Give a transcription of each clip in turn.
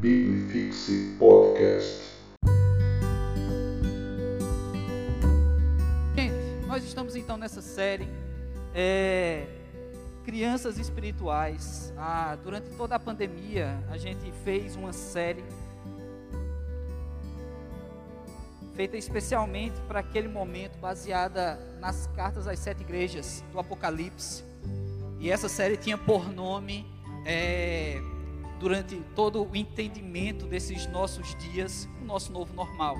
Bibifixe Podcast. Gente, nós estamos então nessa série é, Crianças Espirituais. Ah, durante toda a pandemia, a gente fez uma série feita especialmente para aquele momento, baseada nas cartas às sete igrejas do Apocalipse. E essa série tinha por nome, é, durante todo o entendimento desses nossos dias, o nosso novo normal.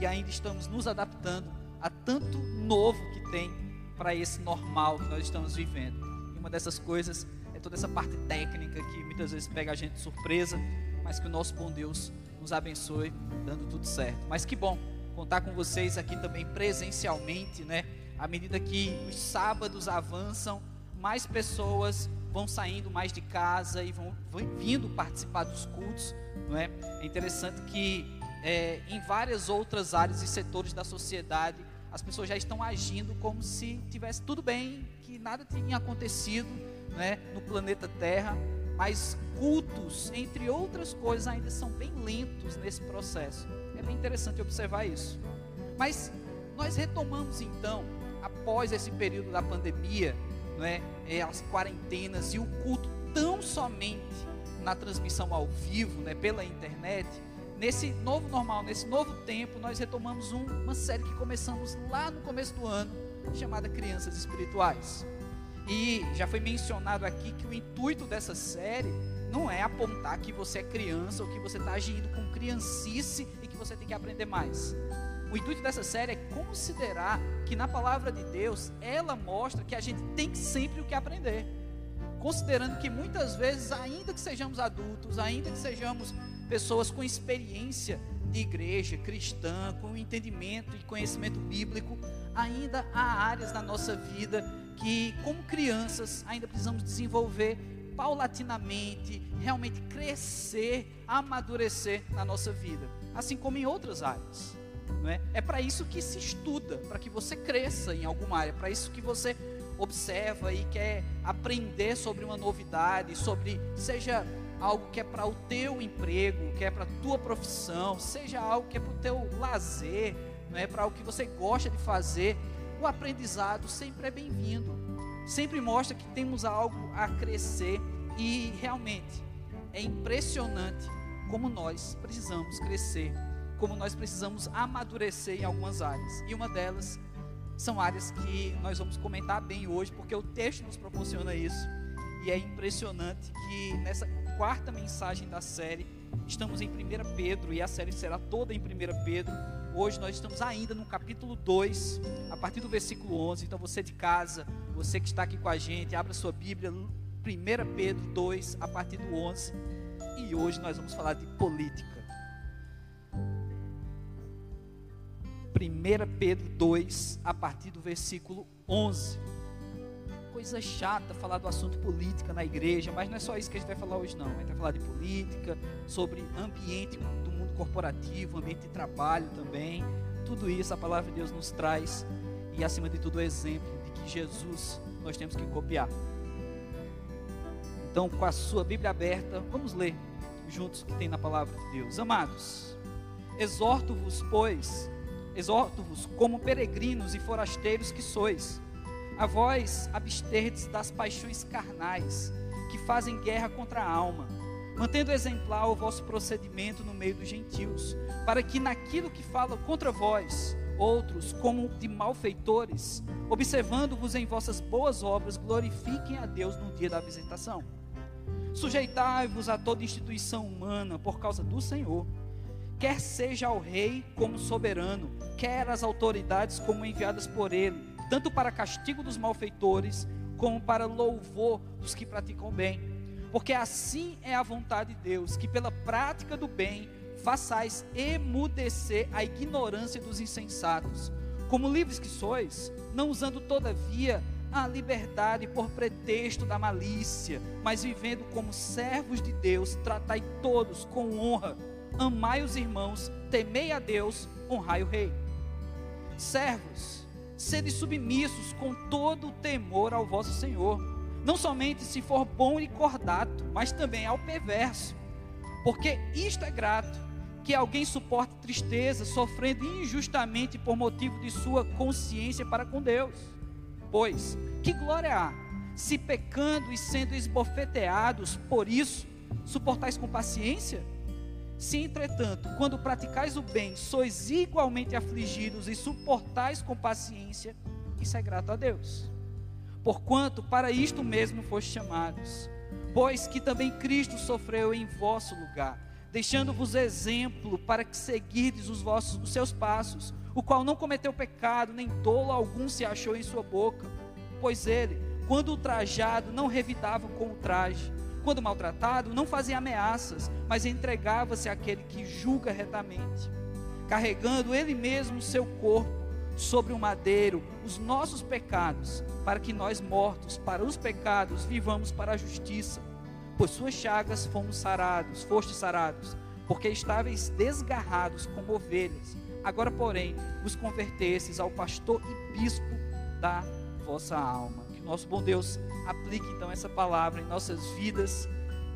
E ainda estamos nos adaptando a tanto novo que tem para esse normal que nós estamos vivendo. E uma dessas coisas é toda essa parte técnica que muitas vezes pega a gente de surpresa, mas que o nosso bom Deus nos abençoe dando tudo certo. Mas que bom contar com vocês aqui também presencialmente, né? À medida que os sábados avançam, mais pessoas vão saindo mais de casa e vão, vão vindo participar dos cultos, não é? É interessante que é, em várias outras áreas e setores da sociedade as pessoas já estão agindo como se tivesse tudo bem, que nada tinha acontecido, né? No planeta Terra, mas cultos, entre outras coisas, ainda são bem lentos nesse processo. É bem interessante observar isso. Mas nós retomamos então, após esse período da pandemia, não é, é, as quarentenas e o culto tão somente na transmissão ao vivo, né, pela internet, nesse novo normal, nesse novo tempo, nós retomamos um, uma série que começamos lá no começo do ano, chamada Crianças Espirituais. E já foi mencionado aqui que o intuito dessa série não é apontar que você é criança ou que você está agindo com criancice e que você tem que aprender mais. O intuito dessa série é considerar que na palavra de Deus ela mostra que a gente tem sempre o que aprender. Considerando que muitas vezes, ainda que sejamos adultos, ainda que sejamos pessoas com experiência de igreja cristã, com entendimento e conhecimento bíblico, ainda há áreas na nossa vida que, como crianças, ainda precisamos desenvolver paulatinamente, realmente crescer, amadurecer na nossa vida, assim como em outras áreas. Não é é para isso que se estuda, para que você cresça em alguma área, para isso que você observa e quer aprender sobre uma novidade, sobre seja algo que é para o teu emprego, que é para a tua profissão, seja algo que é para o teu lazer, não é para algo que você gosta de fazer, o aprendizado sempre é bem-vindo. Sempre mostra que temos algo a crescer e realmente é impressionante como nós precisamos crescer, como nós precisamos amadurecer em algumas áreas. E uma delas são áreas que nós vamos comentar bem hoje, porque o texto nos proporciona isso. E é impressionante que nessa quarta mensagem da série, estamos em 1 Pedro e a série será toda em 1 Pedro. Hoje nós estamos ainda no capítulo 2, a partir do versículo 11. Então você de casa, você que está aqui com a gente, abra sua Bíblia, 1 Pedro 2, a partir do 11. E hoje nós vamos falar de política. 1 Pedro 2, a partir do versículo 11. Coisa chata falar do assunto política na igreja, mas não é só isso que a gente vai falar hoje, não. A gente vai falar de política, sobre ambiente do mundo corporativo, ambiente de trabalho também. Tudo isso a palavra de Deus nos traz e, acima de tudo, o exemplo de que Jesus nós temos que copiar. Então, com a sua Bíblia aberta, vamos ler juntos o que tem na palavra de Deus. Amados, exorto-vos, pois, exorto-vos como peregrinos e forasteiros que sois, a vós absterdes das paixões carnais que fazem guerra contra a alma, mantendo exemplar o vosso procedimento no meio dos gentios, para que naquilo que falam contra vós, outros, como de malfeitores, observando-vos em vossas boas obras, glorifiquem a Deus no dia da visitação. Sujeitai-vos a toda instituição humana por causa do Senhor, quer seja ao rei como soberano, quer as autoridades como enviadas por ele, tanto para castigo dos malfeitores, como para louvor dos que praticam bem. Porque assim é a vontade de Deus, que pela prática do bem façais emudecer a ignorância dos insensatos. Como livres que sois, não usando todavia a liberdade por pretexto da malícia, mas vivendo como servos de Deus, tratai todos com honra amai os irmãos, temei a Deus, honrai o rei. Servos, sede submissos com todo o temor ao vosso Senhor, não somente se for bom e cordato, mas também ao perverso. Porque isto é grato, que alguém suporte tristeza, sofrendo injustamente por motivo de sua consciência para com Deus. Pois, que glória há, se pecando e sendo esbofeteados por isso, suportais com paciência? Se, entretanto, quando praticais o bem, sois igualmente afligidos e suportais com paciência, isso é grato a Deus. Porquanto para isto mesmo foste chamados, pois que também Cristo sofreu em vosso lugar, deixando-vos exemplo para que seguirdes os vossos os seus passos, o qual não cometeu pecado, nem tolo algum se achou em sua boca, pois ele, quando ultrajado, não revidava com o traje, quando maltratado, não fazia ameaças, mas entregava-se àquele que julga retamente, carregando ele mesmo o seu corpo sobre o madeiro os nossos pecados, para que nós mortos para os pecados vivamos para a justiça. Por suas chagas fomos sarados, fostes sarados, porque estáveis desgarrados como ovelhas. Agora, porém, vos convertestes ao pastor e bispo da vossa alma. Nosso bom Deus aplique então essa palavra em nossas vidas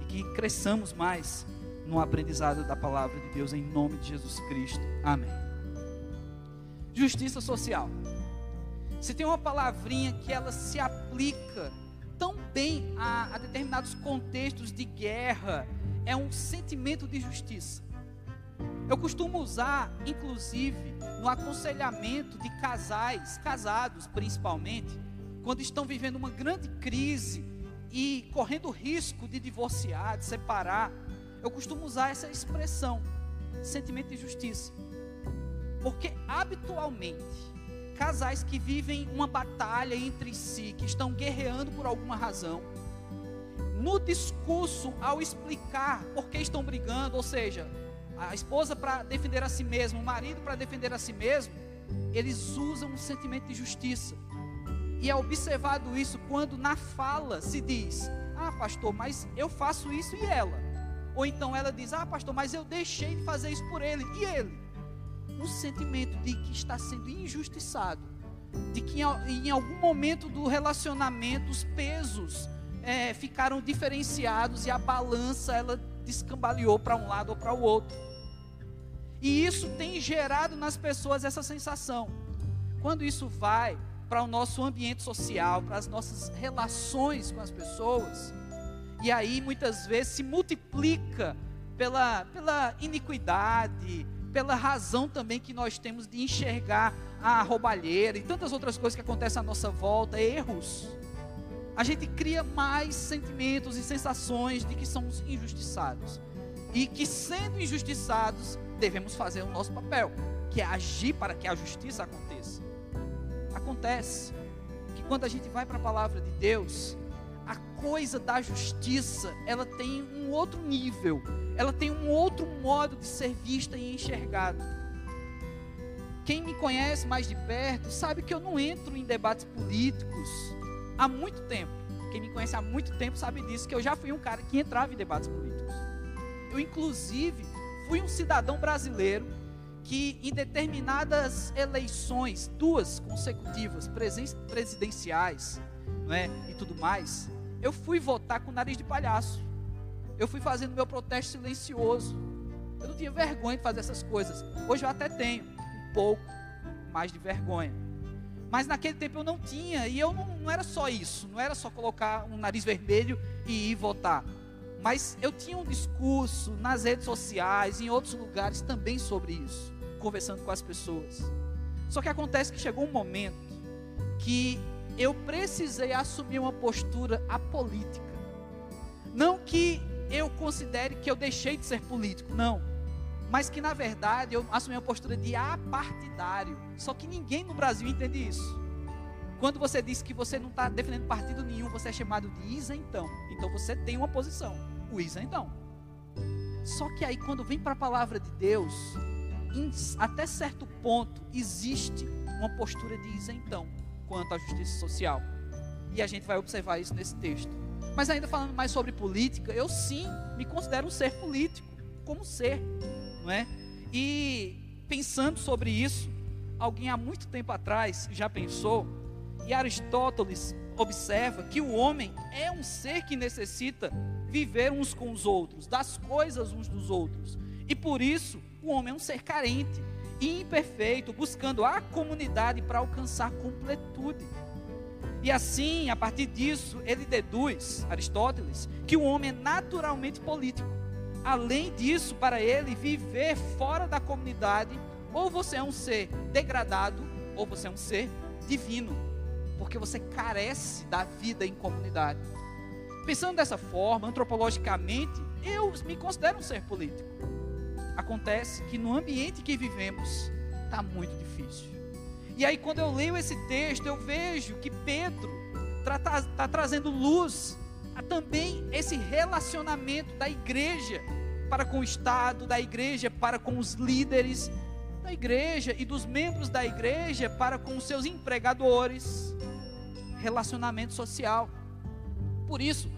e que cresçamos mais no aprendizado da palavra de Deus em nome de Jesus Cristo. Amém. Justiça social. Se tem uma palavrinha que ela se aplica tão bem a, a determinados contextos de guerra, é um sentimento de justiça. Eu costumo usar, inclusive, no aconselhamento de casais, casados principalmente, quando estão vivendo uma grande crise e correndo risco de divorciar, de separar, eu costumo usar essa expressão, sentimento de justiça. Porque habitualmente, casais que vivem uma batalha entre si, que estão guerreando por alguma razão, no discurso, ao explicar por que estão brigando, ou seja, a esposa para defender a si mesma, o marido para defender a si mesmo, eles usam um sentimento de justiça. E é observado isso quando na fala se diz: Ah, pastor, mas eu faço isso e ela. Ou então ela diz: Ah, pastor, mas eu deixei de fazer isso por ele e ele um sentimento de que está sendo injustiçado, de que em algum momento do relacionamento os pesos é, ficaram diferenciados e a balança ela descambaleou para um lado ou para o outro. E isso tem gerado nas pessoas essa sensação. Quando isso vai para o nosso ambiente social, para as nossas relações com as pessoas, e aí muitas vezes se multiplica pela, pela iniquidade, pela razão também que nós temos de enxergar a roubalheira e tantas outras coisas que acontecem à nossa volta, erros. A gente cria mais sentimentos e sensações de que somos injustiçados. E que sendo injustiçados, devemos fazer o nosso papel, que é agir para que a justiça aconteça. Acontece que quando a gente vai para a palavra de Deus, a coisa da justiça, ela tem um outro nível, ela tem um outro modo de ser vista e enxergada. Quem me conhece mais de perto sabe que eu não entro em debates políticos há muito tempo. Quem me conhece há muito tempo sabe disso, que eu já fui um cara que entrava em debates políticos. Eu, inclusive, fui um cidadão brasileiro que, em determinadas eleições, duas consecutivas, presidenciais, não é, e tudo mais, eu fui votar com nariz de palhaço. Eu fui fazendo meu protesto silencioso. Eu não tinha vergonha de fazer essas coisas. Hoje eu até tenho um pouco mais de vergonha. Mas naquele tempo eu não tinha, e eu não, não era só isso, não era só colocar um nariz vermelho e ir votar. Mas eu tinha um discurso nas redes sociais, em outros lugares também sobre isso, conversando com as pessoas. Só que acontece que chegou um momento que eu precisei assumir uma postura apolítica. Não que eu considere que eu deixei de ser político, não. Mas que na verdade eu assumi uma postura de apartidário. Só que ninguém no Brasil entende isso. Quando você diz que você não está defendendo partido nenhum, você é chamado de isentão. Então você tem uma posição, o isentão. Só que aí quando vem para a palavra de Deus, até certo ponto existe uma postura de isentão quanto à justiça social. E a gente vai observar isso nesse texto. Mas ainda falando mais sobre política, eu sim me considero um ser político, como ser, não é? E pensando sobre isso, alguém há muito tempo atrás já pensou, e Aristóteles observa que o homem é um ser que necessita viver uns com os outros, das coisas uns dos outros. E por isso, o homem é um ser carente e imperfeito, buscando a comunidade para alcançar completude. E assim, a partir disso, ele deduz, Aristóteles, que o homem é naturalmente político. Além disso, para ele, viver fora da comunidade, ou você é um ser degradado, ou você é um ser divino, porque você carece da vida em comunidade. Pensando dessa forma, antropologicamente, eu me considero um ser político. Acontece que no ambiente que vivemos está muito difícil. E aí, quando eu leio esse texto, eu vejo que Pedro está tá, trazendo luz a também esse relacionamento da igreja para com o Estado, da igreja para com os líderes da igreja e dos membros da igreja para com os seus empregadores. Relacionamento social. Por isso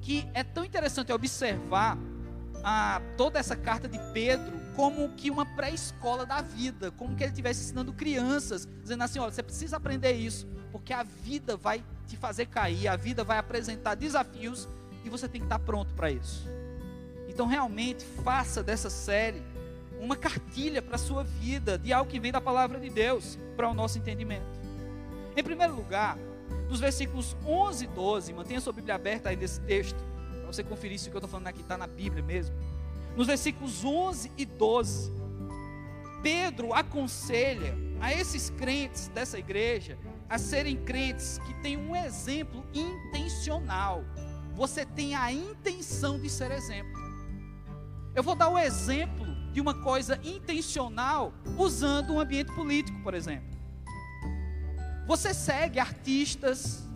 que é tão interessante observar a, toda essa carta de Pedro como que uma pré-escola da vida, como que ele estivesse ensinando crianças, dizendo assim: olha, você precisa aprender isso, porque a vida vai te fazer cair, a vida vai apresentar desafios e você tem que estar pronto para isso. Então, realmente, faça dessa série uma cartilha para a sua vida, de algo que vem da palavra de Deus, para o nosso entendimento. Em primeiro lugar, dos versículos 11 e 12, mantenha sua Bíblia aberta aí nesse texto, para você conferir se o que eu estou falando aqui está na Bíblia mesmo. Nos versículos 11 e 12, Pedro aconselha a esses crentes dessa igreja a serem crentes que têm um exemplo intencional. Você tem a intenção de ser exemplo. Eu vou dar o exemplo de uma coisa intencional usando um ambiente político, por exemplo. Você segue artistas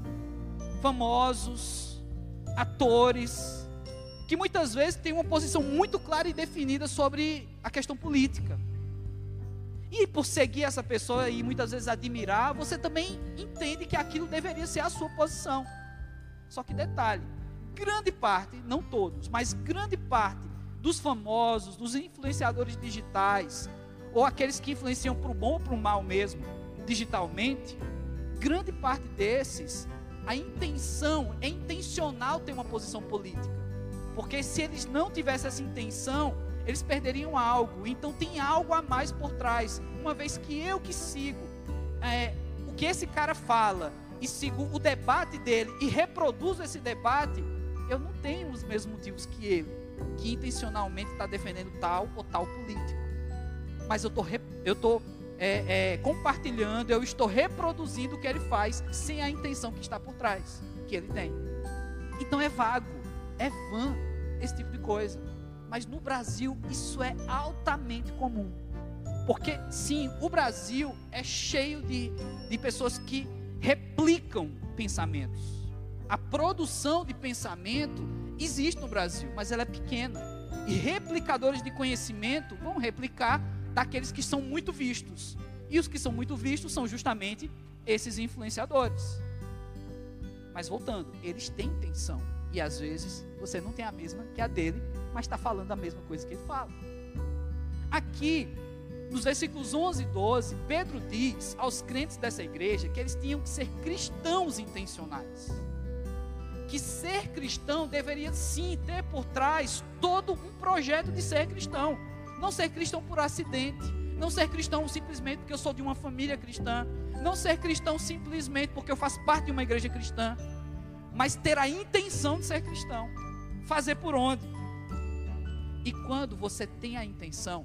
famosos, atores, que muitas vezes têm uma posição muito clara e definida sobre a questão política. E por seguir essa pessoa e muitas vezes admirar, você também entende que aquilo deveria ser a sua posição. Só que detalhe, grande parte, não todos, mas grande parte dos famosos, dos influenciadores digitais, ou aqueles que influenciam para o bom ou para o mal mesmo, digitalmente, grande parte desses, a intenção é intencional ter uma posição política. Porque se eles não tivessem essa intenção, eles perderiam algo. Então tem algo a mais por trás. Uma vez que eu que sigo é, o que esse cara fala e sigo o debate dele e reproduzo esse debate, eu não tenho os mesmos motivos que ele, que intencionalmente está defendendo tal ou tal político. Mas eu eu tô é, é, compartilhando, eu estou reproduzindo o que ele faz sem a intenção que está por trás, que ele tem. Então é vago, é vã esse tipo de coisa. Mas no Brasil isso é altamente comum. Porque sim, o Brasil é cheio de, de pessoas que replicam pensamentos. A produção de pensamento existe no Brasil, mas ela é pequena. E replicadores de conhecimento vão replicar daqueles que são muito vistos. E os que são muito vistos são justamente esses influenciadores. Mas voltando, eles têm intenção. E às vezes você não tem a mesma que a dele, mas está falando a mesma coisa que ele fala. Aqui, nos versículos 11 e 12, Pedro diz aos crentes dessa igreja que eles tinham que ser cristãos intencionais. Que ser cristão deveria sim ter por trás todo um projeto de ser cristão. Não ser cristão por acidente. Não ser cristão simplesmente porque eu sou de uma família cristã. Não ser cristão simplesmente porque eu faço parte de uma igreja cristã. Mas ter a intenção de ser cristão. Fazer por onde? E quando você tem a intenção,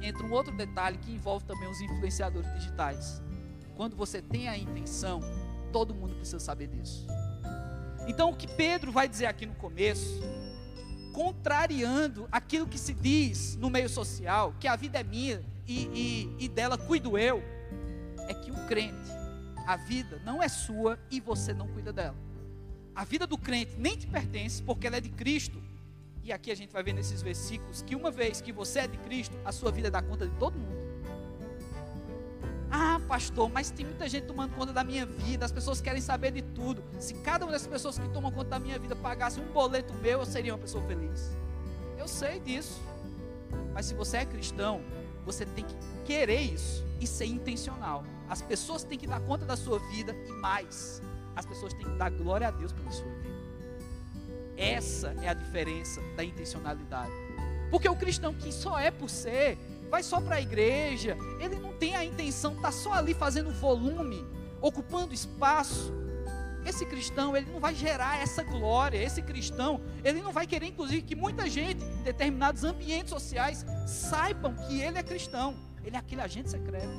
entra um outro detalhe que envolve também os influenciadores digitais. Quando você tem a intenção, todo mundo precisa saber disso. Então, o que Pedro vai dizer aqui no começo, contrariando aquilo que se diz no meio social, que a vida é minha e, e, e dela cuido eu, é que o crente, a vida não é sua e você não cuida dela. A vida do crente nem te pertence, porque ela é de Cristo, e aqui a gente vai ver nesses versículos que uma vez que você é de Cristo, a sua vida dá conta de todo mundo. Ah, pastor, mas tem muita gente tomando conta da minha vida, as pessoas querem saber de tudo. Se cada uma das pessoas que tomam conta da minha vida pagasse um boleto meu, eu seria uma pessoa feliz. Eu sei disso. Mas se você é cristão, você tem que querer isso e ser intencional. As pessoas têm que dar conta da sua vida e mais, as pessoas têm que dar glória a Deus pela sua vida. Essa é a diferença da intencionalidade. Porque o cristão que só é por ser, vai só para a igreja, ele não tem a intenção, está só ali fazendo volume, ocupando espaço. Esse cristão, ele não vai gerar essa glória. Esse cristão, ele não vai querer, inclusive, que muita gente, em determinados ambientes sociais, saibam que ele é cristão. Ele é aquele agente secreto.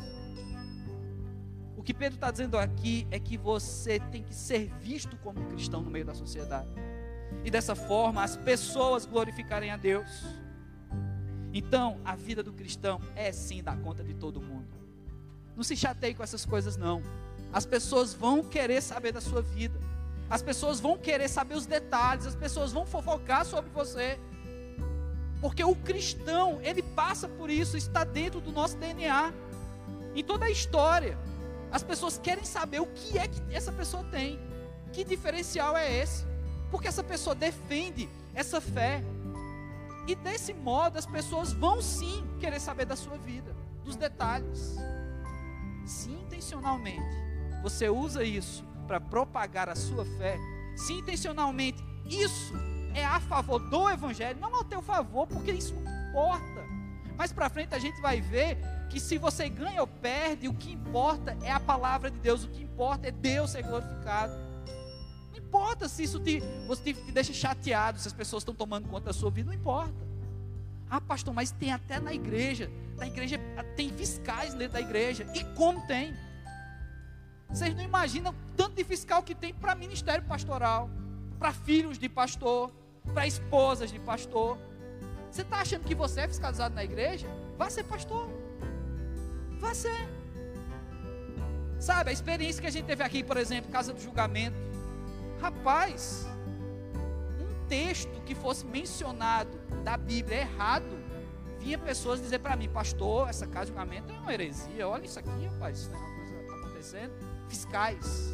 O que Pedro está dizendo aqui é que você tem que ser visto como um cristão no meio da sociedade. E dessa forma, as pessoas glorificarem a Deus. Então, a vida do cristão é sim dar conta de todo mundo. Não se chateie com essas coisas, não. As pessoas vão querer saber da sua vida. As pessoas vão querer saber os detalhes. As pessoas vão fofocar sobre você. Porque o cristão, ele passa por isso, está dentro do nosso DNA. Em toda a história, as pessoas querem saber o que é que essa pessoa tem. Que diferencial é esse? Porque essa pessoa defende essa fé. E desse modo as pessoas vão sim querer saber da sua vida, dos detalhes. Se intencionalmente você usa isso para propagar a sua fé, se intencionalmente isso é a favor do evangelho, não ao teu favor, porque isso não importa. Mais para frente a gente vai ver que se você ganha ou perde, o que importa é a palavra de Deus, o que importa é Deus ser glorificado. Importa se isso te, você te deixa chateado, se as pessoas estão tomando conta da sua vida, não importa. Ah, pastor, mas tem até na igreja, na igreja tem fiscais dentro da igreja. E como tem? Vocês não imaginam tanto de fiscal que tem para ministério pastoral, para filhos de pastor, para esposas de pastor. Você está achando que você é fiscalizado na igreja? Vá ser pastor. Vá ser. Sabe, a experiência que a gente teve aqui, por exemplo, Casa do Julgamento. Rapaz, um texto que fosse mencionado da Bíblia errado, vinha pessoas dizer para mim, pastor, essa casa de julgamento é uma heresia. Olha isso aqui, rapaz, isso é uma coisa está acontecendo fiscais.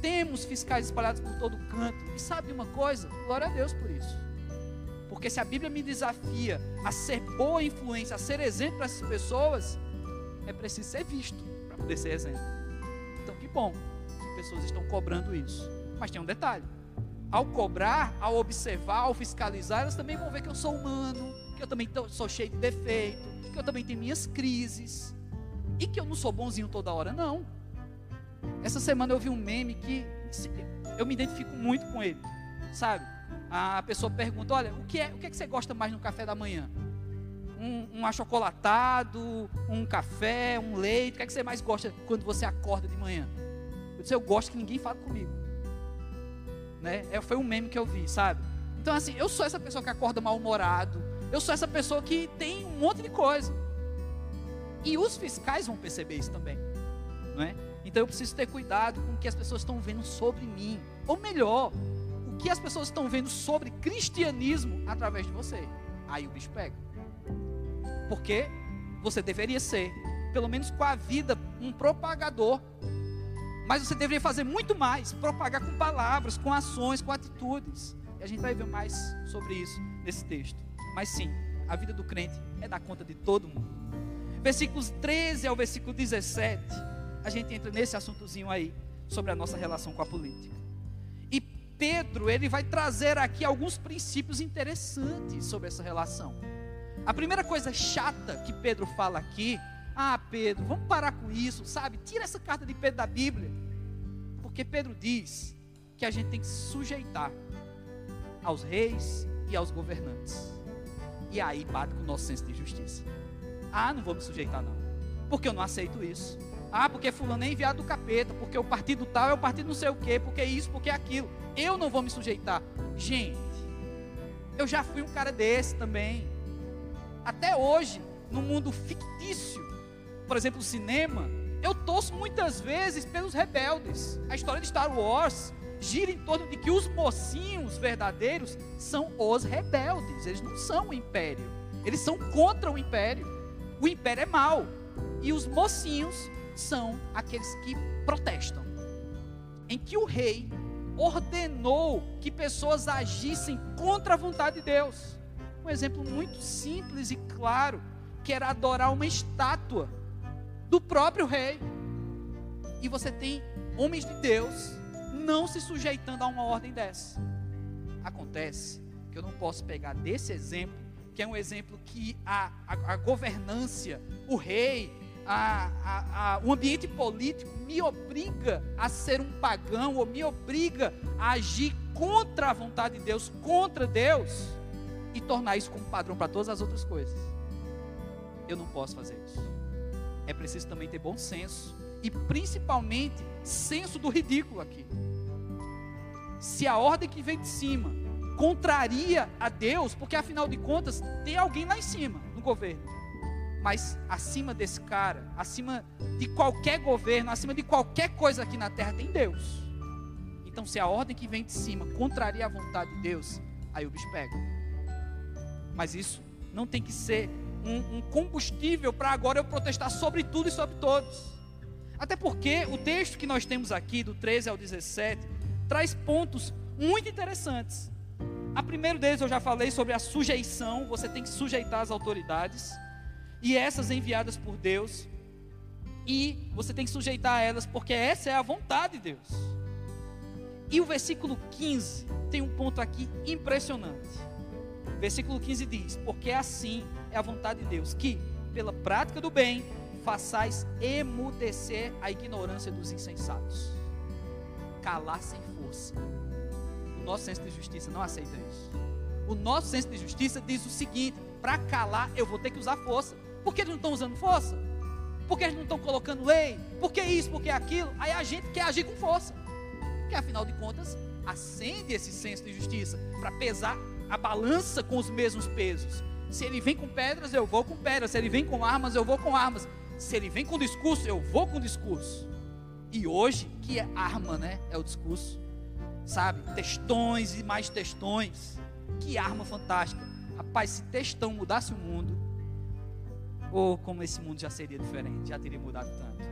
Temos fiscais espalhados por todo canto. E sabe uma coisa? Glória a Deus por isso. Porque se a Bíblia me desafia a ser boa influência, a ser exemplo para essas pessoas, é preciso ser visto para poder ser exemplo. Então, que bom pessoas estão cobrando isso. Mas tem um detalhe: ao cobrar, ao observar, ao fiscalizar, elas também vão ver que eu sou humano, que eu também sou cheio de defeito, que eu também tenho minhas crises. E que eu não sou bonzinho toda hora, não. Essa semana eu vi um meme que eu me identifico muito com ele, sabe? A pessoa pergunta: Olha, o que é, o que, é que você gosta mais no café da manhã? Um, um achocolatado, um café, um leite? O que é que você mais gosta quando você acorda de manhã? Disse: Eu gosto que ninguém fale comigo. Né? É, foi um meme que eu vi, sabe? Então, assim, eu sou essa pessoa que acorda mal-humorado. Eu sou essa pessoa que tem um monte de coisa. E os fiscais vão perceber isso também, não é? Então eu preciso ter cuidado com o que as pessoas estão vendo sobre mim, ou melhor, o que as pessoas estão vendo sobre cristianismo através de você. Aí o bicho pega. Porque você deveria ser, pelo menos com a vida, um propagador. Mas você deveria fazer muito mais, propagar com palavras, com ações, com atitudes. E a gente vai ver mais sobre isso nesse texto. Mas sim, a vida do crente é dar conta de todo mundo versículos 13 ao versículo 17, a gente entra nesse assuntozinho aí, sobre a nossa relação com a política. E Pedro, ele vai trazer aqui alguns princípios interessantes sobre essa relação. A primeira coisa chata que Pedro fala aqui, ah, Pedro, vamos parar com isso, sabe? Tira essa carta de Pedro da Bíblia. Porque Pedro diz que a gente tem que se sujeitar aos reis e aos governantes. E aí bate com o nosso senso de justiça. Ah, não vou me sujeitar não. Porque eu não aceito isso. Ah, porque fulano é enviado do capeta, porque o partido tal é o partido não sei o quê, porque isso, porque aquilo. Eu não vou me sujeitar. Gente, eu já fui um cara desse também. Até hoje, no mundo fictício, por exemplo, o cinema, eu torço muitas vezes pelos rebeldes. A história de Star Wars gira em torno de que os mocinhos verdadeiros são os rebeldes, eles não são o império, eles são contra o império. O império é mau. E os mocinhos são aqueles que protestam. Em que o rei ordenou que pessoas agissem contra a vontade de Deus. Um exemplo muito simples e claro, que era adorar uma estátua do próprio rei. E você tem homens de Deus não se sujeitando a uma ordem dessa. Acontece que eu não posso pegar desse exemplo, que é um exemplo que a, a, a governância, o rei, a, o ambiente político me obriga a ser um pagão, ou me obriga a agir contra a vontade de Deus, contra Deus, e tornar isso como padrão para todas as outras coisas. Eu não posso fazer isso. É preciso também ter bom senso, e principalmente senso do ridículo aqui. Se a ordem que vem de cima contraria a Deus, porque afinal de contas tem alguém lá em cima no governo mas acima desse cara, acima de qualquer governo, acima de qualquer coisa aqui na terra, tem Deus. Então, se a ordem que vem de cima contraria a vontade de Deus, aí o bicho pega. Mas isso não tem que ser um, um combustível para agora eu protestar sobre tudo e sobre todos. Até porque o texto que nós temos aqui, do 13 ao 17, traz pontos muito interessantes. A primeiro deles eu já falei sobre a sujeição, você tem que sujeitar as autoridades e essas enviadas por Deus, e você tem que sujeitar elas, porque essa é a vontade de Deus. E o versículo 15 tem um ponto aqui impressionante. Versículo 15 diz: Porque assim é a vontade de Deus, que, pela prática do bem, façais emudecer a ignorância dos insensatos. Calar sem força. O nosso senso de justiça não aceita isso. O nosso senso de justiça diz o seguinte: para calar eu vou ter que usar força. Por que eles não estão usando força? Por que eles não estão colocando lei? Por que isso? Por que aquilo? Aí a gente quer agir com força. Porque afinal de contas, acende esse senso de justiça para pesar a balança com os mesmos pesos. Se ele vem com pedras, eu vou com pedras. Se ele vem com armas, eu vou com armas. Se ele vem com discurso, eu vou com discurso. E hoje, que é arma, né? É o discurso. Sabe? Textões e mais textões. Que arma fantástica. Rapaz, se textão mudasse o mundo, ou como esse mundo já seria diferente, já teria mudado tanto.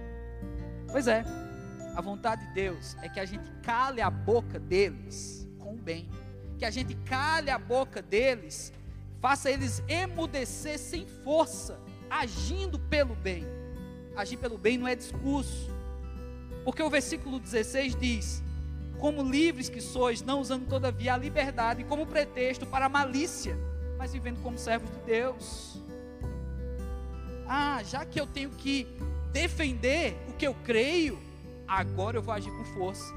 Pois é, a vontade de Deus é que a gente cale a boca deles com o bem, que a gente cale a boca deles, faça eles emudecer sem força, agindo pelo bem. Agir pelo bem não é discurso, porque o versículo 16 diz: Como livres que sois, não usando todavia a liberdade como pretexto para a malícia, mas vivendo como servos de Deus ah, já que eu tenho que defender o que eu creio, agora eu vou agir com força.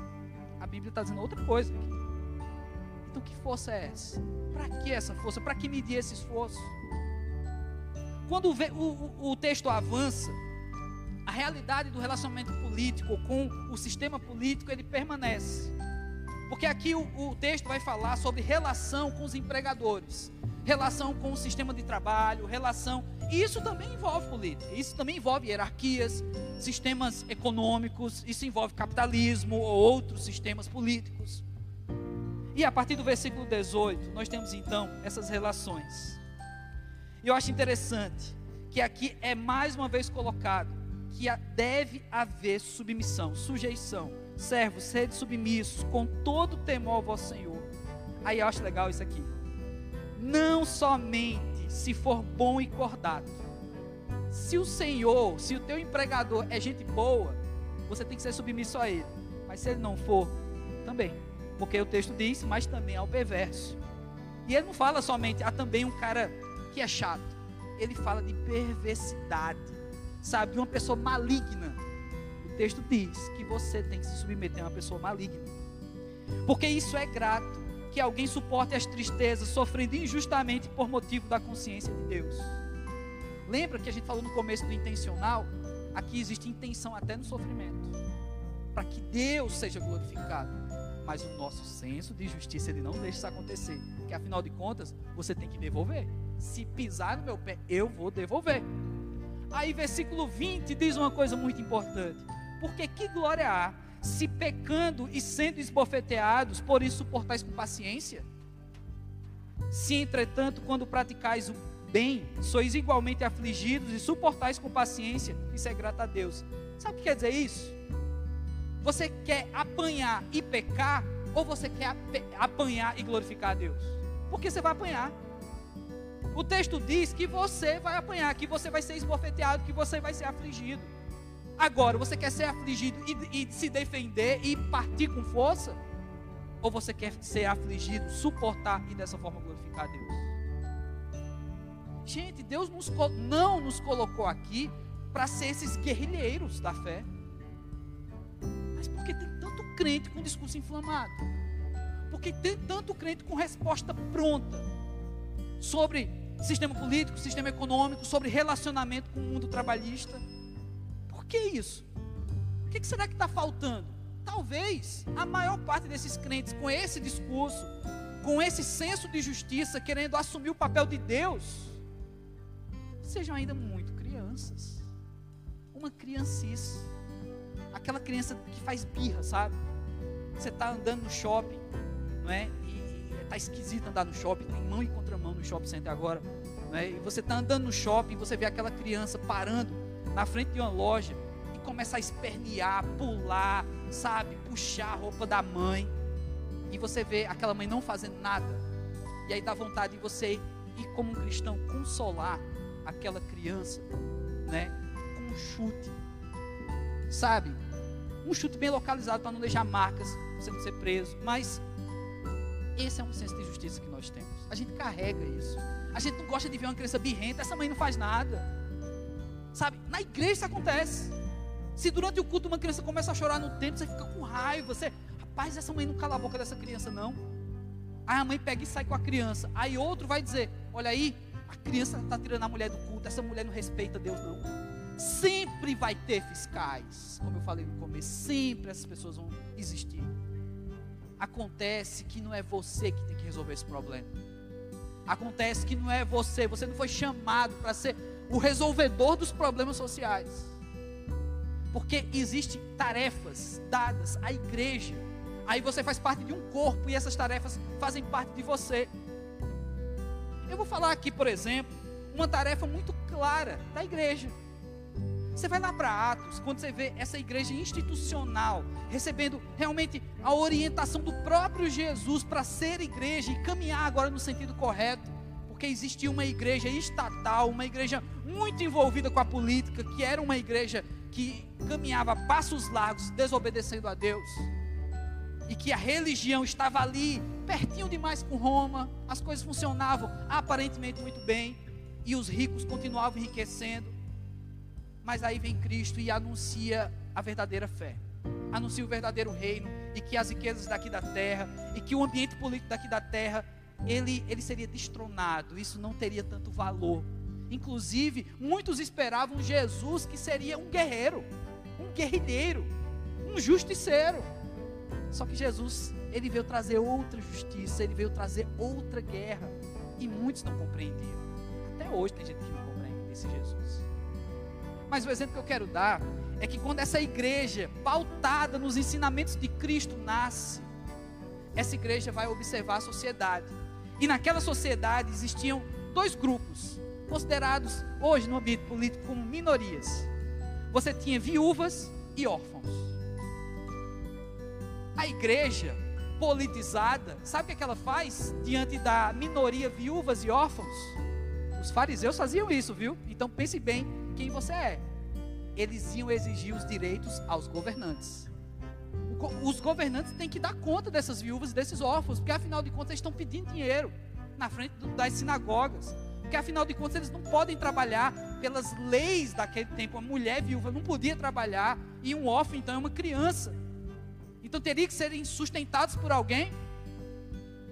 A Bíblia está dizendo outra coisa aqui. Então, que força é essa? Para que essa força? Para que medir esse esforço? Quando o, o, o texto avança, a realidade do relacionamento político com o sistema político ele permanece. Porque aqui o, o, texto vai falar sobre relação com os empregadores relação com o sistema de trabalho, relação. E isso também envolve política, isso também envolve hierarquias, sistemas econômicos, isso envolve capitalismo ou outros sistemas políticos. E a partir do versículo 18, nós temos então essas relações. E eu acho interessante que aqui é mais uma vez colocado que deve haver submissão, sujeição. Servos, sede submissos, com todo temor ao vosso Senhor. Aí eu acho legal isso aqui não somente se for bom e cordato. Se o Senhor, se o teu empregador é gente boa, você tem que ser submisso a ele. Mas se ele não for, também. Porque o texto diz, mas também ao perverso. E ele não fala somente, há também um cara que é chato. Ele fala de perversidade, sabe, de uma pessoa maligna. O texto diz que você tem que se submeter a uma pessoa maligna. Porque isso é grato que alguém suporte as tristezas, sofrendo injustamente por motivo da consciência de Deus. Lembra que a gente falou no começo do intencional? Aqui existe intenção até no sofrimento, para que Deus seja glorificado. Mas o nosso senso de justiça ele não deixa isso acontecer, porque afinal de contas você tem que devolver. Se pisar no meu pé, eu vou devolver. Aí versículo 20 diz uma coisa muito importante. Porque que glória há se pecando e sendo esbofeteados, por isso suportais com paciência? Se, entretanto, quando praticais o bem, sois igualmente afligidos e suportais com paciência, isso é grato a Deus. Sabe o que quer dizer isso? Você quer apanhar e pecar, ou você quer apanhar e glorificar a Deus? Porque você vai apanhar. O texto diz que você vai apanhar, que você vai ser esbofeteado, que você vai ser afligido. Agora, você quer ser afligido e, e se defender e partir com força? Ou você quer ser afligido, suportar e dessa forma glorificar a Deus? Gente, Deus nos, não nos colocou aqui para ser esses guerrilheiros da fé. Mas porque tem tanto crente com discurso inflamado. Porque tem tanto crente com resposta pronta sobre sistema político, sistema econômico, sobre relacionamento com o mundo trabalhista. Por que isso? O que será que está faltando? Talvez a maior parte desses crentes com esse discurso, com esse senso de justiça, querendo assumir o papel de Deus, sejam ainda muito crianças. Uma criancice. Aquela criança que faz birra, sabe? Você está andando no shopping, não é? E está esquisito andar no shopping, tem mão e contramão no shopping center agora. Não é? E você está andando no shopping, você vê aquela criança parando na frente de uma loja e começa a espernear, pular, sabe? Puxar a roupa da mãe. E você vê aquela mãe não fazendo nada. E aí dá vontade de você ir como um cristão consolar aquela criança, né? Com um chute, sabe? Um chute bem localizado para não deixar marcas, você não ser preso. Mas esse é um senso de justiça que nós temos. A gente carrega isso. A gente não gosta de ver uma criança birrenta. Essa mãe não faz nada. Sabe? Na igreja isso acontece. Se durante o culto uma criança começa a chorar no templo, você fica com raiva. Você, rapaz, essa mãe não cala a boca dessa criança, não. Aí a mãe pega e sai com a criança. Aí outro vai dizer: Olha aí, a criança está tirando a mulher do culto, essa mulher não respeita Deus, não. Sempre vai ter fiscais, como eu falei no começo, sempre essas pessoas vão existir. Acontece que não é você que tem que resolver esse problema. Acontece que não é você, você não foi chamado para ser o resolvedor dos problemas sociais. Porque existem tarefas dadas à igreja. Aí você faz parte de um corpo e essas tarefas fazem parte de você. Eu vou falar aqui, por exemplo, uma tarefa muito clara da igreja. Você vai lá para Atos, quando você vê essa igreja institucional, recebendo realmente a orientação do próprio Jesus para ser igreja e caminhar agora no sentido correto, porque existia uma igreja estatal, uma igreja muito envolvida com a política, que era uma igreja que caminhava passos largos, desobedecendo a Deus e que a religião estava ali, pertinho demais com Roma, as coisas funcionavam aparentemente muito bem, e os ricos continuavam enriquecendo. Mas aí vem Cristo e anuncia a verdadeira fé, anuncia o verdadeiro reino, e que as riquezas daqui da terra, e que o ambiente político daqui da terra, ele, ele seria destronado, isso não teria tanto valor. Inclusive, muitos esperavam Jesus que seria um guerreiro, um guerrilheiro, um justiceiro. Só que Jesus, ele veio trazer outra justiça, ele veio trazer outra guerra. E muitos não compreendiam. Até hoje tem gente que não compreende esse Jesus. Mas o exemplo que eu quero dar é que quando essa igreja, pautada nos ensinamentos de Cristo, nasce, essa igreja vai observar a sociedade. E naquela sociedade existiam dois grupos, considerados hoje no ambiente político como minorias. Você tinha viúvas e órfãos. A igreja politizada, sabe o que, ela faz diante da minoria viúvas e órfãos? Os fariseus faziam isso, viu? Então pense bem quem você é. Eles iam exigir os direitos aos governantes. Os governantes têm que dar conta dessas viúvas e desses órfãos, porque afinal de contas eles estão pedindo dinheiro na frente das sinagogas. Porque afinal de contas eles não podem trabalhar pelas leis daquele tempo. A mulher viúva não podia trabalhar e um órfão então é uma criança. Então teria que serem sustentados por alguém.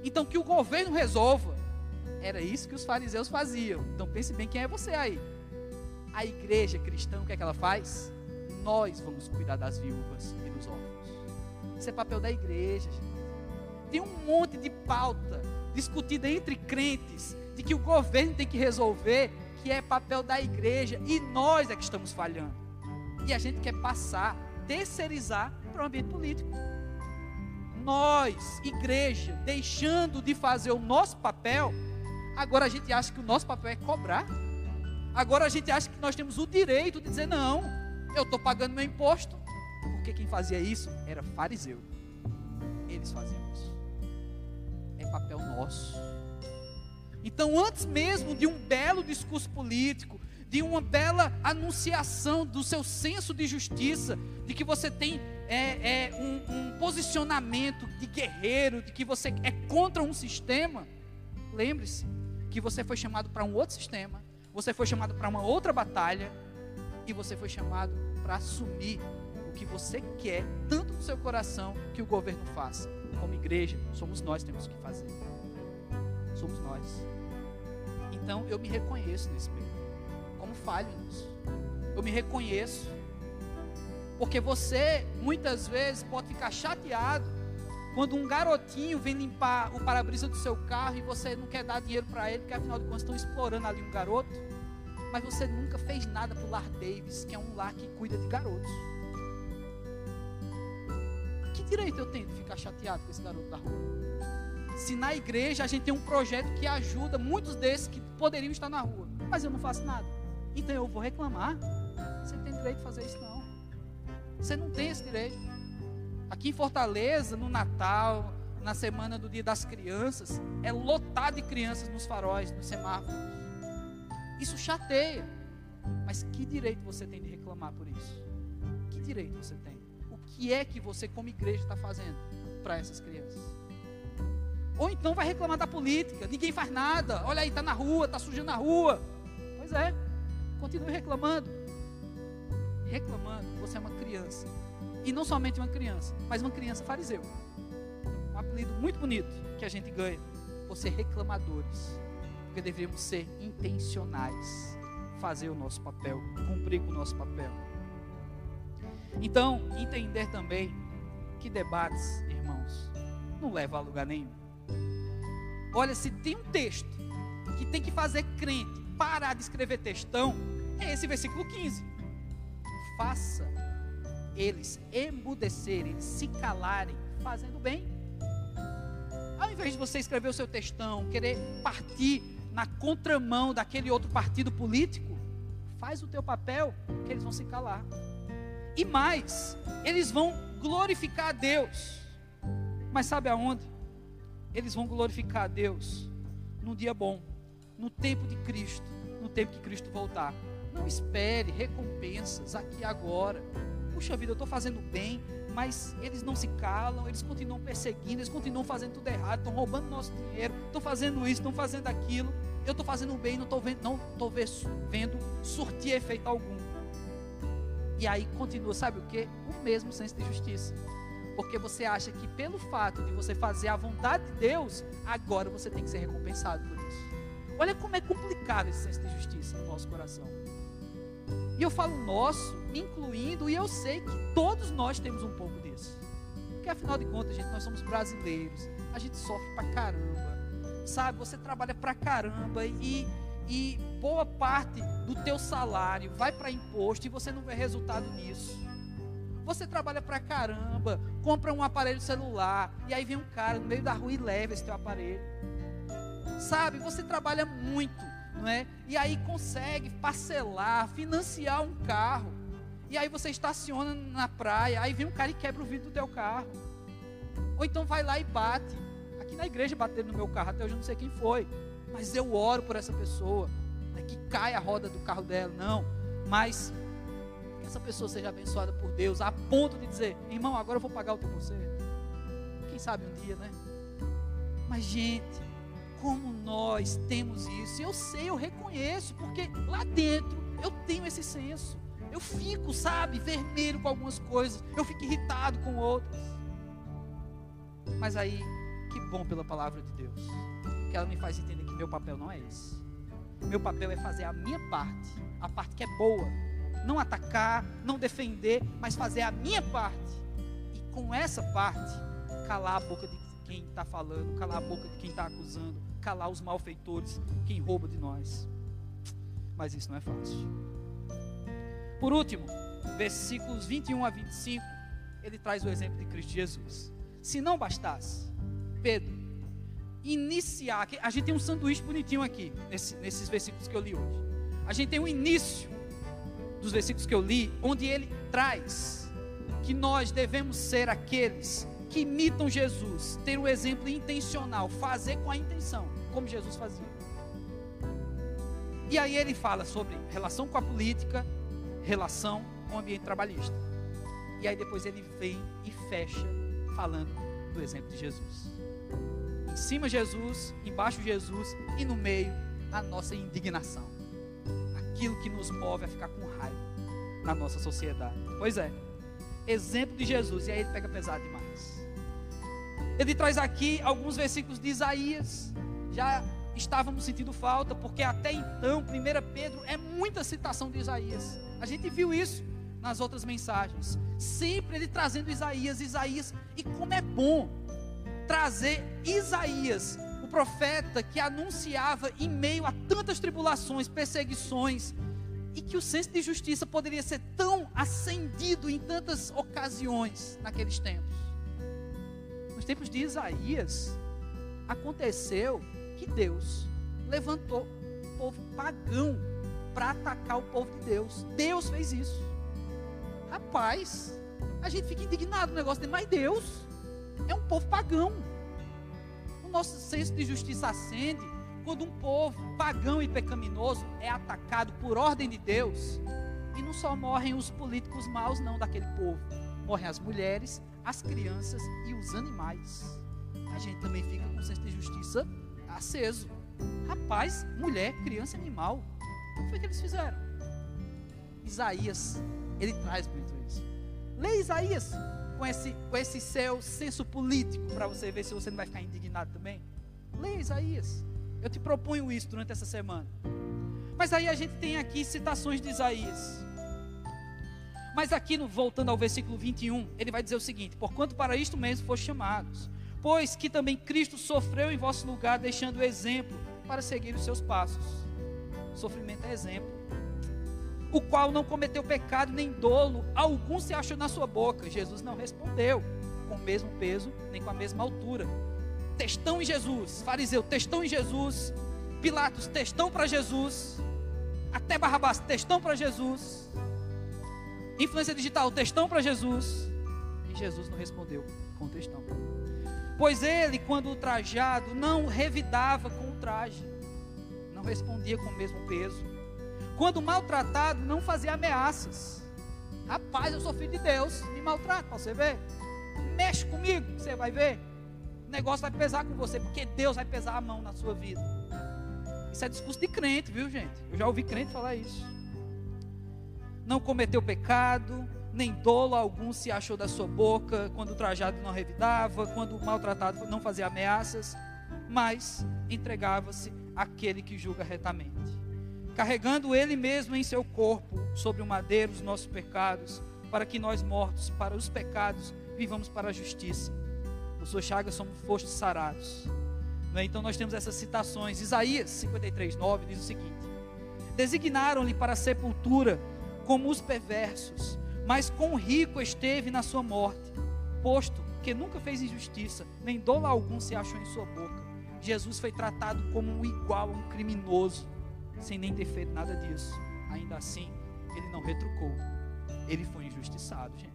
Então que o governo resolva. Era isso que os fariseus faziam. Então pense bem quem é você aí. A igreja cristã, o que é que ela faz? Nós vamos cuidar das viúvas e dos órfãos. Isso é papel da igreja, gente. Tem um monte de pauta discutida entre crentes de que o governo tem que resolver, que é papel da igreja, e nós é que estamos falhando. E a gente quer passar, terceirizar para o ambiente político. Nós, igreja, deixando de fazer o nosso papel, agora a gente acha que o nosso papel é cobrar. Agora a gente acha que nós temos o direito de dizer: não, eu estou pagando meu imposto. Porque quem fazia isso era fariseu. Eles faziam isso. É papel nosso. Então, antes mesmo de um belo discurso político, de uma bela anunciação do seu senso de justiça, de que você tem é, é um, um posicionamento de guerreiro, de que você é contra um sistema, lembre-se que você foi chamado para um outro sistema, você foi chamado para uma outra batalha, e você foi chamado para assumir o que você quer, tanto no seu coração, que o governo faça. Como igreja, somos nós que temos que fazer. Somos nós. Então eu me reconheço nesse meio como falho nisso. Eu me reconheço. Porque você, muitas vezes, pode ficar chateado quando um garotinho vem limpar o para-brisa do seu carro e você não quer dar dinheiro para ele, porque afinal de contas estão explorando ali um garoto. Mas você nunca fez nada para o Lar Davis, que é um lar que cuida de garotos. Que direito eu tenho de ficar chateado com esse garoto da rua? Se na igreja a gente tem um projeto que ajuda muitos desses que poderiam estar na rua, mas eu não faço nada. Então eu vou reclamar. Você não tem direito de fazer isso não. Você não tem esse direito. Aqui em Fortaleza, no Natal, na semana do Dia das Crianças, é lotado de crianças nos faróis, nos semáforos. Isso chateia. Mas que direito você tem de reclamar por isso? Que direito você tem? O que é que você, como igreja, está fazendo para essas crianças? Ou então vai reclamar da política, ninguém faz nada, olha aí, está na rua, está sujando a rua. Pois é, Continue reclamando. Reclamando, você é uma criança. E não somente uma criança, mas uma criança fariseu. Um apelido muito bonito que a gente ganha por ser reclamadores. Porque deveríamos ser intencionais. Fazer o nosso papel, cumprir com o nosso papel. Então, entender também que debates, irmãos, não leva a lugar nenhum. Olha, se tem um texto que tem que fazer crente parar de escrever textão, é esse versículo 15. Faça eles emudecerem, se calarem, fazendo bem. Ao invés de você escrever o seu textão, querer partir na contramão daquele outro partido político, faz o teu papel, que eles vão se calar. E mais, eles vão glorificar a Deus. Mas sabe aonde? Eles vão glorificar a Deus num dia bom, no tempo de Cristo, no tempo que Cristo voltar. Não espere recompensas aqui agora. Puxa vida, eu estou fazendo bem, mas eles não se calam, eles continuam perseguindo, eles continuam fazendo tudo errado, estão roubando nosso dinheiro, estão fazendo isso, estão fazendo aquilo. Eu estou fazendo bem, não estou vendo, não vendo surtir efeito algum. E aí continua, sabe o que? O mesmo senso de justiça. Porque você acha que pelo fato de você fazer a vontade de Deus, agora você tem que ser recompensado por isso. Olha como é complicado esse senso de justiça no nosso coração. E eu falo nosso, incluindo, e eu sei que todos nós temos um pouco disso. Porque afinal de contas, gente, nós somos brasileiros, a gente sofre pra caramba. Sabe, você trabalha pra caramba e, e boa parte do teu salário vai para imposto e você não vê resultado nisso. Você trabalha pra caramba, compra um aparelho celular e aí vem um cara no meio da rua e leva esse teu aparelho. Sabe, você trabalha muito não é? E aí consegue parcelar, financiar um carro. E aí você estaciona na praia, aí vem um cara e quebra o vidro do teu carro. Ou então vai lá e bate. Aqui na igreja bateram no meu carro, até hoje eu não sei quem foi. Mas eu oro por essa pessoa. é que cai a roda do carro dela. Não. Mas que essa pessoa seja abençoada por Deus, a ponto de dizer, irmão, agora eu vou pagar o teu conselho. Quem sabe um dia, né? Mas, gente, como nós temos isso. Eu sei, eu reconheço, porque lá dentro eu tenho esse senso. Eu fico, sabe, vermelho com algumas coisas, eu fico irritado com outras. Mas aí, que bom pela palavra de Deus, que ela me faz entender que meu papel não é esse. Meu papel é fazer a minha parte, a parte que é boa. Não atacar, não defender, mas fazer a minha parte. E com essa parte, calar a boca de quem está falando, calar a boca de quem está acusando, calar os malfeitores, quem rouba de nós. Mas isso não é fácil. Por último, versículos 21 a 25, ele traz o exemplo de Cristo Jesus. Se não bastasse, Pedro, iniciar, a gente tem um sanduíche bonitinho aqui, nesse, nesses versículos que eu li hoje. A gente tem um início dos versículos que eu li, onde ele traz que nós devemos ser aqueles que imitam Jesus, ter o um exemplo intencional, fazer com a intenção, como Jesus fazia. E aí ele fala sobre relação com a política, relação com o ambiente trabalhista. E aí depois ele vem e fecha falando do exemplo de Jesus. Em cima Jesus, embaixo Jesus e no meio a nossa indignação. Aquilo que nos move a ficar com raiva na nossa sociedade. Pois é. Exemplo de Jesus. E aí ele pega pesado demais. Ele traz aqui alguns versículos de Isaías. Já estávamos sentindo falta, porque até então, 1 Pedro é muita citação de Isaías. A gente viu isso nas outras mensagens. Sempre ele trazendo Isaías, Isaías. E como é bom trazer Isaías profeta que anunciava em meio a tantas tribulações, perseguições, e que o senso de justiça poderia ser tão acendido em tantas ocasiões naqueles tempos. Nos tempos de Isaías, aconteceu que Deus levantou o povo pagão para atacar o povo de Deus. Deus fez isso. Rapaz, a gente fica indignado no negócio mas Deus é um povo pagão nosso senso de justiça acende quando um povo pagão e pecaminoso é atacado por ordem de Deus. E não só morrem os políticos maus, não, daquele povo. Morrem as mulheres, as crianças e os animais. A gente também fica com o senso de justiça aceso. Rapaz, mulher, criança animal. O que foi que eles fizeram? Isaías, ele traz muito isso. Lê Isaías com esse, com esse seu senso político para você ver se você não vai ficar indignado também? Leia Isaías. Eu te proponho isso durante essa semana. Mas aí a gente tem aqui citações de Isaías. Mas aqui, no, voltando ao versículo 21, ele vai dizer o seguinte: Porquanto para isto mesmo foste chamados, pois que também Cristo sofreu em vosso lugar, deixando o exemplo para seguir os seus passos. Sofrimento é exemplo o qual não cometeu pecado nem dolo, algum se achou na sua boca. Jesus não respondeu com o mesmo peso, nem com a mesma altura. Testão em Jesus, fariseu, testão em Jesus, Pilatos, testão para Jesus, até Barrabás, testão para Jesus, influência digital, testão para Jesus, e Jesus não respondeu com testão. Pois ele, quando ultrajado, não revidava com o traje, não respondia com o mesmo peso quando maltratado, não fazia ameaças. Rapaz, eu sou filho de Deus, me maltrata, para você ver. Mexe comigo, você vai ver. O negócio vai pesar com você, porque Deus vai pesar a mão na sua vida. Isso é discurso de crente, viu, gente? Eu já ouvi crente falar isso. Não cometeu pecado, nem dolo algum se achou da sua boca, quando o trajado não revidava, quando o maltratado não fazia ameaças, mas entregava-se àquele que julga retamente carregando Ele mesmo em seu corpo sobre o madeiro os nossos pecados, para que nós mortos para os pecados vivamos para a justiça. Por suas chagas somos fostos sarados. É? Então nós temos essas citações. Isaías 53, 9 diz o seguinte: Designaram-lhe para a sepultura como os perversos, mas com rico esteve na sua morte, posto que nunca fez injustiça, nem dolo algum se achou em sua boca. Jesus foi tratado como um igual a um criminoso sem nem ter feito nada disso. Ainda assim, ele não retrucou. Ele foi injustiçado, gente.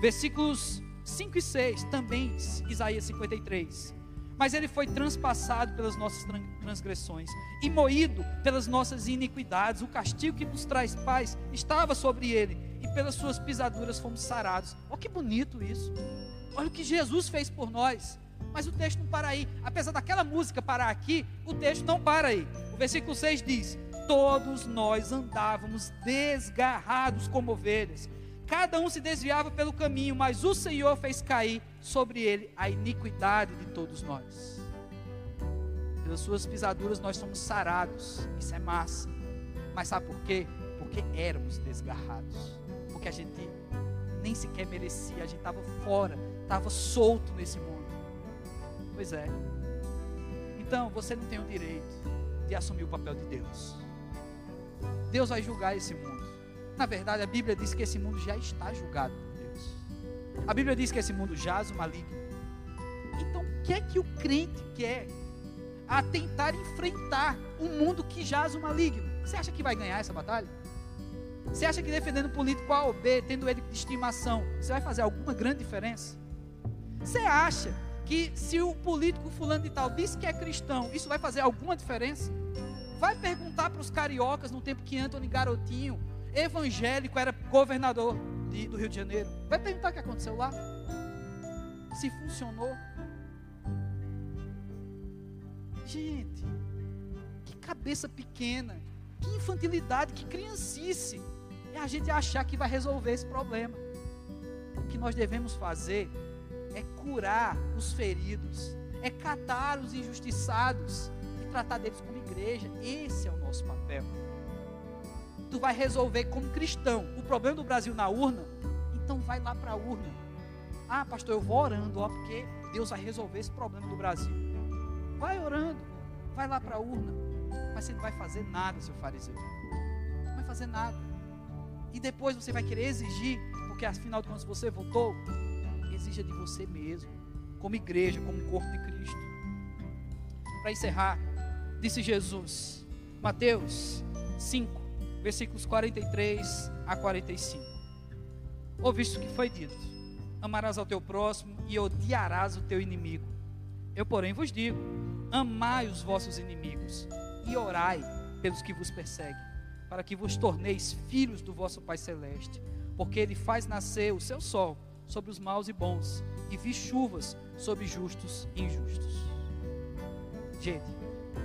Versículos 5 e 6, também Isaías 53. Mas ele foi transpassado pelas nossas transgressões e moído pelas nossas iniquidades. O castigo que nos traz paz estava sobre ele, pelas suas pisaduras fomos sarados. Olha que bonito isso. Olha o que Jesus fez por nós. Mas o texto não para aí. Apesar daquela música parar aqui, o texto não para aí. O versículo 6 diz: Todos nós andávamos desgarrados como ovelhas. Cada um se desviava pelo caminho, mas o Senhor fez cair sobre ele a iniquidade de todos nós. Pelas suas pisaduras nós somos sarados. Isso é massa. Mas sabe por quê? Porque éramos desgarrados. Porque a gente nem sequer merecia, a gente estava fora, estava solto nesse mundo. Pois é. Então, você não tem o direito de assumir o papel de Deus. Deus vai julgar esse mundo. Na verdade, a Bíblia diz que esse mundo já está julgado por Deus. A Bíblia diz que esse mundo jaz o maligno. Então, o que é que o crente quer a tentar enfrentar um mundo que jaz o maligno? Você acha que vai ganhar essa batalha? Você acha que defendendo o político A ou B, tendo ele de estimação, você vai fazer alguma grande diferença? Você acha que se o político fulano de tal diz que é cristão, isso vai fazer alguma diferença? Vai perguntar para os cariocas no tempo que Antônio Garotinho, evangélico, era governador de, do Rio de Janeiro. Vai perguntar o que aconteceu lá. Se funcionou. Gente, que cabeça pequena, que infantilidade, que criancice. É a gente achar que vai resolver esse problema. O que nós devemos fazer é curar os feridos, é catar os injustiçados e tratar deles como igreja. Esse é o nosso papel. Tu vai resolver como cristão o problema do Brasil na urna, então vai lá para a urna. Ah, pastor, eu vou orando, ó, porque Deus vai resolver esse problema do Brasil. Vai orando, vai lá para a urna, mas você não vai fazer nada, seu fariseu. Não vai fazer nada. E depois você vai querer exigir, porque afinal de contas você votou, exija de você mesmo, como igreja, como corpo de Cristo. Para encerrar, disse Jesus, Mateus 5, versículos 43 a 45. Ouviste o que foi dito: Amarás ao teu próximo e odiarás o teu inimigo. Eu, porém, vos digo: amai os vossos inimigos e orai pelos que vos perseguem, para que vos torneis filhos do vosso Pai Celeste, porque Ele faz nascer o seu sol sobre os maus e bons, e vi chuvas sobre justos e injustos. Gente,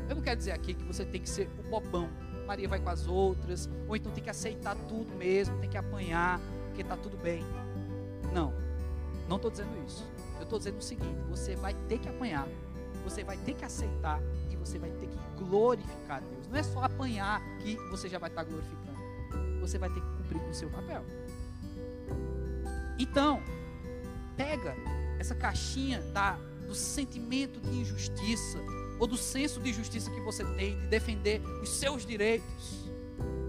eu não quero dizer aqui que você tem que ser o bobão, Maria vai com as outras, ou então tem que aceitar tudo mesmo, tem que apanhar, porque está tudo bem. Não, não estou dizendo isso. Eu estou dizendo o seguinte: você vai ter que apanhar, você vai ter que aceitar e você vai ter que glorificar Deus. Não é só apanhar que você já vai estar glorificando. Você vai ter que cumprir com o seu papel. Então, pega essa caixinha da, do sentimento de injustiça ou do senso de justiça que você tem de defender os seus direitos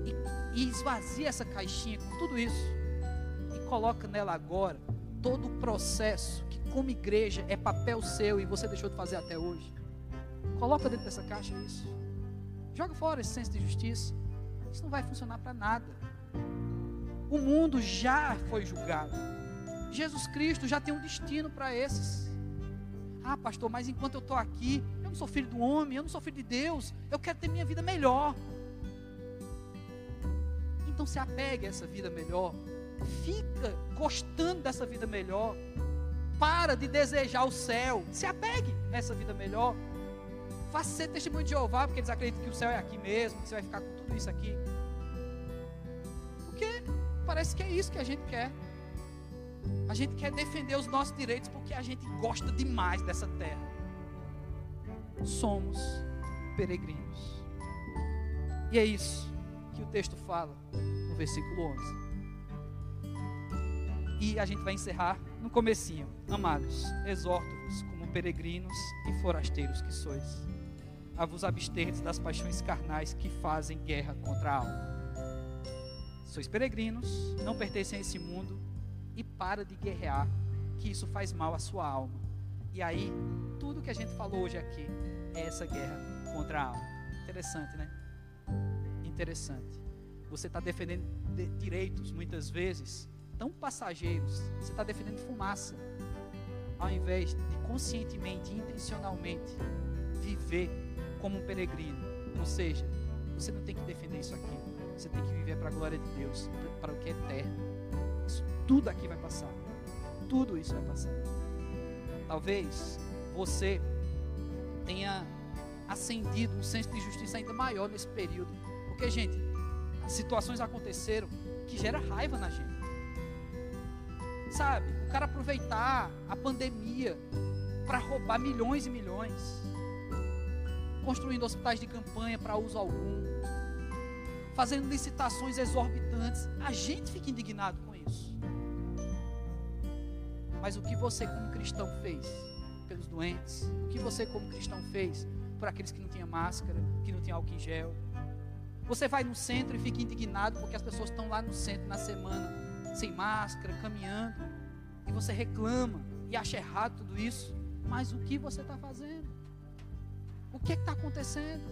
e, e esvazia essa caixinha com tudo isso e coloca nela agora todo o processo que como igreja é papel seu e você deixou de fazer até hoje. Coloca dentro dessa caixa isso. Joga fora esse senso de justiça. Isso não vai funcionar para nada. O mundo já foi julgado. Jesus Cristo já tem um destino para esses. Ah, pastor, mas enquanto eu estou aqui, eu não sou filho do homem, eu não sou filho de Deus, eu quero ter minha vida melhor. Então se apegue a essa vida melhor. Fica gostando dessa vida melhor. Para de desejar o céu. Se apegue a essa vida melhor. Faça ser testemunho de Jeová, porque eles acreditam que o céu é aqui mesmo, que você vai ficar com tudo isso aqui. Porque parece que é isso que a gente quer. A gente quer defender os nossos direitos porque a gente gosta demais dessa terra. Somos peregrinos. E é isso que o texto fala no versículo 11. E a gente vai encerrar no comecinho. Amados, exorto-vos como peregrinos e forasteiros que sois, a vos absterdes das paixões carnais que fazem guerra contra a alma. Sois peregrinos, não pertencem a esse mundo, e para de guerrear, que isso faz mal à sua alma. E aí, tudo que a gente falou hoje aqui é essa guerra contra a alma. Interessante, né? Interessante. Você está defendendo de direitos, muitas vezes, tão passageiros. Você está defendendo fumaça. Ao invés de conscientemente, intencionalmente, viver como um peregrino. Ou seja, você não tem que defender isso aqui. Você tem que viver para a glória de Deus, para o que é eterno. Isso tudo aqui vai passar. Tudo isso vai passar. Talvez você tenha acendido um senso de justiça ainda maior nesse período. Porque, gente, situações aconteceram que gera raiva na gente. Sabe? O cara aproveitar a pandemia para roubar milhões e milhões. Construindo hospitais de campanha para uso algum. Fazendo licitações exorbitantes. A gente fica indignado com isso. Mas o que você, como cristão, fez pelos doentes? O que você, como cristão, fez por aqueles que não tinham máscara, que não tinham álcool em gel? Você vai no centro e fica indignado porque as pessoas estão lá no centro na semana, sem máscara, caminhando, e você reclama e acha errado tudo isso. Mas o que você está fazendo? O que é está acontecendo?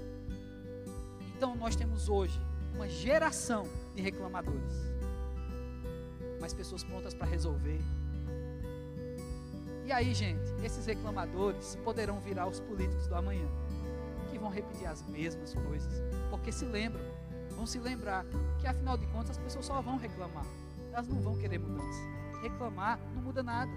Então nós temos hoje uma geração de reclamadores, mas pessoas prontas para resolver, e aí, gente, esses reclamadores poderão virar os políticos do amanhã, que que vão repetir as mesmas coisas, porque se lembram, vão se lembrar que afinal de contas as pessoas só vão reclamar, elas não vão querer mudança. Reclamar não muda nada.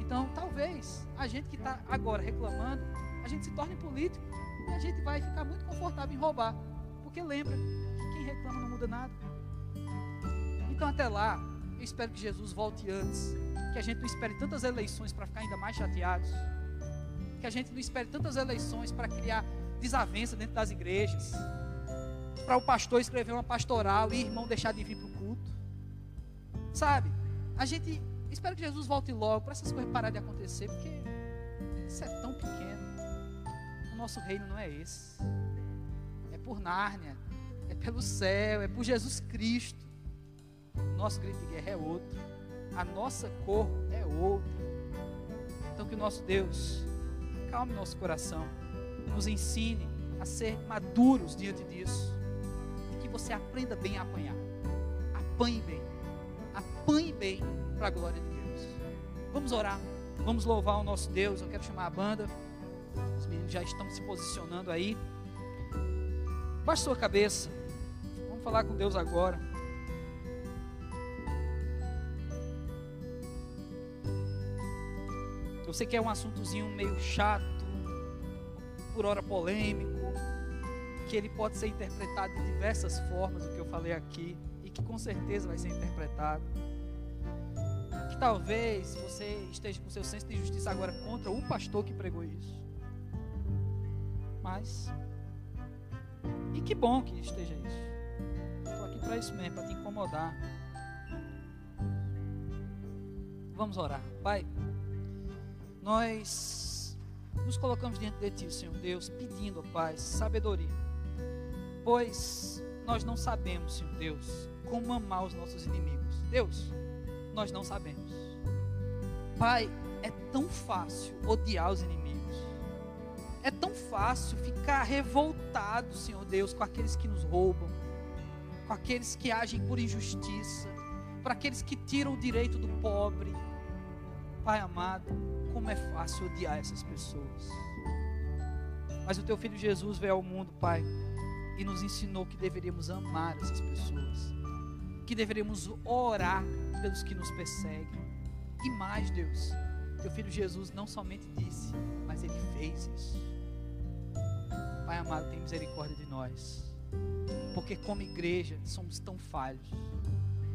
Então, talvez a gente que está agora reclamando, a gente se torne político e a gente vai ficar muito confortável em roubar, porque lembra que quem reclama não muda nada. Então, até lá, eu espero que Jesus volte antes, que a gente não espere tantas eleições para ficar ainda mais chateados, que a gente não espere tantas eleições para criar desavença dentro das igrejas, para o pastor escrever uma pastoral e irmão deixar de vir para o culto, sabe? A gente espero que Jesus volte logo para essas coisas parar de acontecer, porque isso é tão pequeno. Nosso reino não é esse. É por Nárnia, é pelo céu, é por Jesus Cristo. O nosso grito de guerra é outro. A nossa cor é outra. Então que o nosso Deus calme nosso coração, nos ensine a ser maduros diante disso. E que você aprenda bem a apanhar. Apanhe bem. Apanhe bem para a glória de Deus. Vamos orar. Vamos louvar o nosso Deus. Eu quero chamar a banda. Os meninos já estão se posicionando aí. Baixe sua cabeça. Vamos falar com Deus agora. Eu sei que é um assuntozinho meio chato, por hora polêmico, que ele pode ser interpretado de diversas formas, o que eu falei aqui, e que com certeza vai ser interpretado. Que talvez você esteja com seu senso de justiça agora contra o pastor que pregou isso. Mas, e que bom que esteja isso. Estou aqui para isso mesmo, para te incomodar. Vamos orar. Pai, nós nos colocamos diante de Ti, Senhor Deus, pedindo, ó Pai, sabedoria. Pois nós não sabemos, Senhor Deus, como amar os nossos inimigos. Deus, nós não sabemos. Pai, é tão fácil odiar os inimigos. Fácil ficar revoltado, Senhor Deus, com aqueles que nos roubam, com aqueles que agem por injustiça, para aqueles que tiram o direito do pobre. Pai amado, como é fácil odiar essas pessoas. Mas o teu filho Jesus veio ao mundo, Pai, e nos ensinou que deveríamos amar essas pessoas, que deveríamos orar pelos que nos perseguem. E mais, Deus, teu filho Jesus não somente disse, mas ele fez isso. Pai amado, tem misericórdia de nós, porque como igreja somos tão falhos.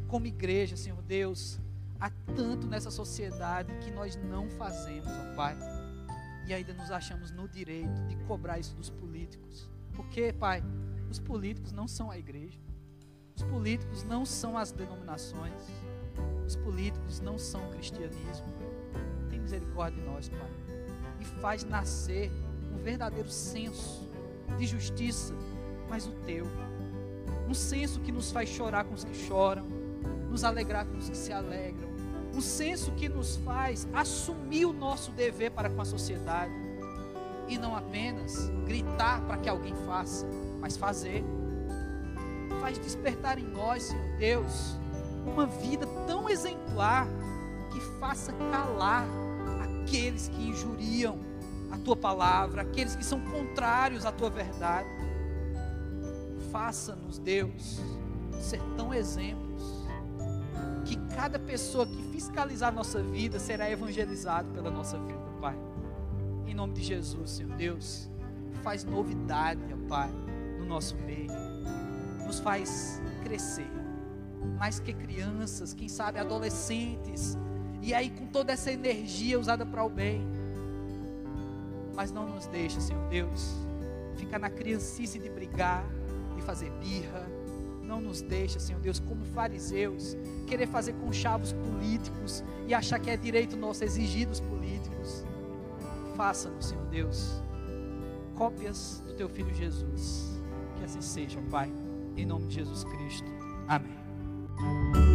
Como igreja, Senhor Deus, há tanto nessa sociedade que nós não fazemos, ó Pai. E ainda nos achamos no direito de cobrar isso dos políticos. Porque, Pai, os políticos não são a igreja. Os políticos não são as denominações. Os políticos não são o cristianismo. Tem misericórdia de nós, Pai. E faz nascer um verdadeiro senso de justiça, mas o teu. Um senso que nos faz chorar com os que choram, nos alegrar com os que se alegram. Um senso que nos faz assumir o nosso dever para com a sociedade. E não apenas gritar para que alguém faça, mas fazer. Faz despertar em nós, Senhor Deus, uma vida tão exemplar que faça calar aqueles que injuriam tua palavra, aqueles que são contrários à tua verdade. Faça-nos, Deus, ser tão exemplos que cada pessoa que fiscalizar a nossa vida será evangelizado pela nossa vida, Pai. Em nome de Jesus, Senhor Deus, faz novidade, Pai, no nosso meio. Nos faz crescer. Mais que crianças, quem sabe adolescentes. E aí com toda essa energia usada para o bem. Mas não nos deixa, Senhor Deus, ficar na criancice de brigar, de fazer birra. Não nos deixa, Senhor Deus, como fariseus, querer fazer conchavos políticos e achar que é direito nosso exigir dos políticos. Faça-nos, Senhor Deus, cópias do teu filho Jesus. Que assim seja, Pai, em nome de Jesus Cristo. Amém.